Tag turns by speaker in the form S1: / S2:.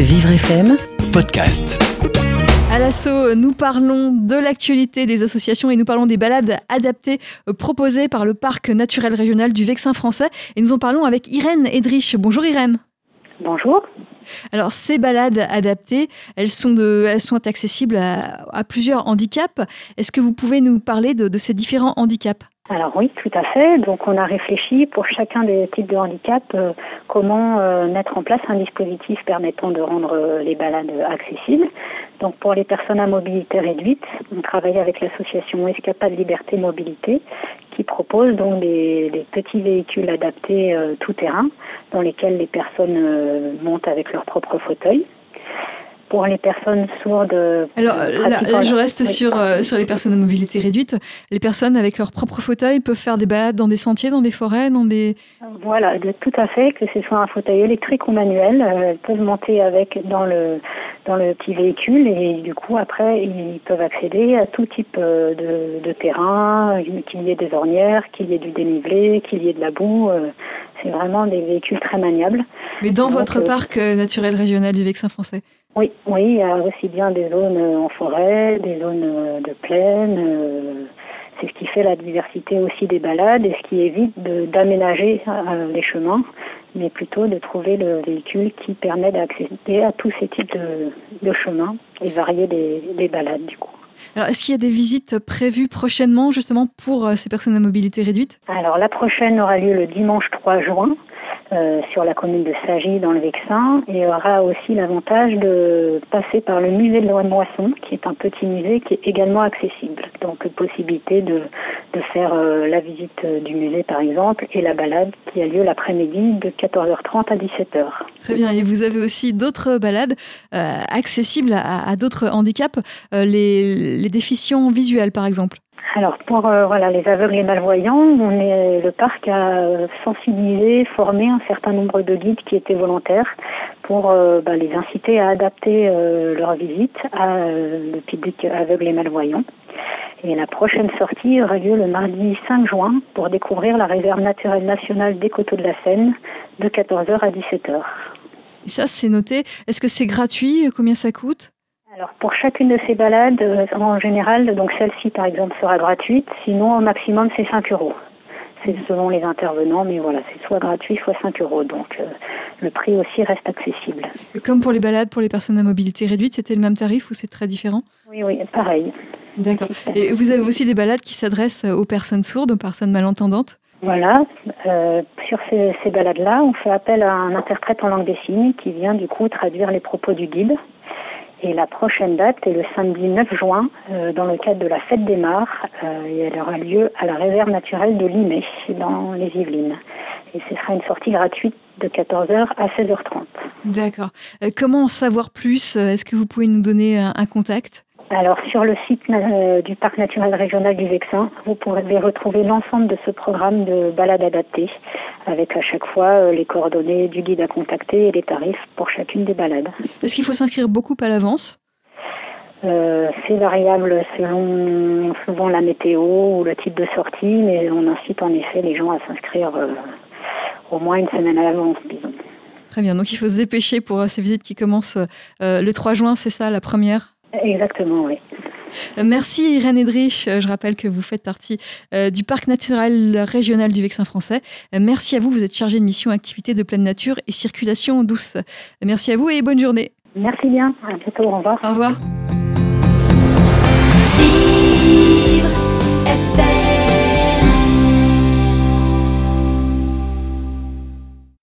S1: Vivre FM Podcast.
S2: À l'assaut, nous parlons de l'actualité des associations et nous parlons des balades adaptées euh, proposées par le Parc naturel régional du Vexin français. Et nous en parlons avec Irène Edrich. Bonjour Irène.
S3: Bonjour.
S2: Alors, ces balades adaptées, elles sont, de, elles sont accessibles à, plusieurs handicaps. Est-ce que vous pouvez nous parler de, de ces différents handicaps?
S3: Alors oui, tout à fait. Donc on a réfléchi pour chacun des types de handicap euh, comment euh, mettre en place un dispositif permettant de rendre euh, les balades accessibles. Donc pour les personnes à mobilité réduite, on travaille avec l'association Escapade Liberté Mobilité qui propose donc des, des petits véhicules adaptés tout terrain dans lesquels les personnes montent avec leur propre fauteuil pour les personnes sourdes.
S2: Alors là, je reste sur, euh, sur les personnes à mobilité réduite. Les personnes avec leur propre fauteuil peuvent faire des balades dans des sentiers, dans des forêts, dans des...
S3: Voilà, tout à fait, que ce soit un fauteuil électrique ou manuel, euh, elles peuvent monter avec dans le, dans le petit véhicule et du coup après ils peuvent accéder à tout type euh, de, de terrain, qu'il y ait des ornières, qu'il y ait du dénivelé, qu'il y ait de la boue. C'est vraiment des véhicules très maniables.
S2: Mais dans votre parc naturel régional du Vexin français
S3: oui, oui, il y a aussi bien des zones euh, en forêt, des zones euh, de plaine. Euh, c'est ce qui fait la diversité aussi des balades et ce qui évite d'aménager les chemins, mais plutôt de trouver le véhicule qui permet d'accéder à tous ces types de, chemins et varier les, balades du coup.
S2: Alors, est-ce qu'il y a des visites prévues prochainement justement pour ces personnes à mobilité réduite?
S3: Alors, la prochaine aura lieu le dimanche 3 juin euh, sur la commune de Sagy dans le Vexin et aura aussi l'avantage de passer par le musée de la Moisson qui est un petit musée qui est également accessible. Donc possibilité de, de faire euh, la visite du musée par exemple et la balade qui a lieu l'après-midi de 14h30 à 17h.
S2: Très bien et vous avez aussi d'autres balades euh, accessibles à, à d'autres handicaps, les, les déficients visuels par exemple.
S3: Alors pour euh, voilà les aveugles et malvoyants, le parc a sensibilisé, formé un certain nombre de guides qui étaient volontaires pour euh, bah, les inciter à adapter euh, leur visite à le public aveugle et malvoyant. Et la prochaine sortie aura lieu le mardi 5 juin pour découvrir la réserve naturelle nationale des Coteaux de la Seine de 14h à 17h.
S2: Et ça, c'est noté. Est-ce que c'est gratuit? Combien ça coûte?
S3: Alors pour chacune de ces balades, euh, en général, donc celle-ci par exemple sera gratuite, sinon au maximum c'est 5 euros. C'est selon les intervenants, mais voilà, c'est soit gratuit, soit 5 euros. Donc euh, le prix aussi reste accessible.
S2: Comme pour les balades pour les personnes à mobilité réduite, c'était le même tarif ou c'est très différent?
S3: Oui, oui, pareil.
S2: D'accord. Et vous avez aussi des balades qui s'adressent aux personnes sourdes, aux personnes malentendantes?
S3: Voilà, euh, sur ces, ces balades-là, on fait appel à un interprète en langue des signes qui vient du coup traduire les propos du guide. Et la prochaine date est le samedi 9 juin, euh, dans le cadre de la fête des Mares, euh, et elle aura lieu à la réserve naturelle de Limay, dans les Yvelines. Et ce sera une sortie gratuite de 14h à 16h30.
S2: D'accord. Euh, comment en savoir plus Est-ce que vous pouvez nous donner un contact?
S3: Alors sur le site du parc naturel régional du Vexin, vous pourrez retrouver l'ensemble de ce programme de balade adaptée, avec à chaque fois euh, les coordonnées du guide à contacter et les tarifs pour chacune des balades.
S2: Est-ce qu'il faut s'inscrire beaucoup à l'avance?
S3: Euh, c'est variable selon souvent la météo ou le type de sortie, mais on incite en effet les gens à s'inscrire au moins une semaine à l'avance, disons.
S2: Très bien, donc il faut se dépêcher pour ces visites qui commencent le 3 juin, c'est ça la première?
S3: Exactement, oui.
S2: Euh, merci Irène Edrich. Euh, je rappelle que vous faites partie euh, du parc naturel régional du Vexin français. Merci à vous, vous êtes chargée de mission activité de pleine nature et circulation douce. Merci à vous et bonne journée.
S3: Merci bien, à bientôt, au revoir.
S2: Au revoir.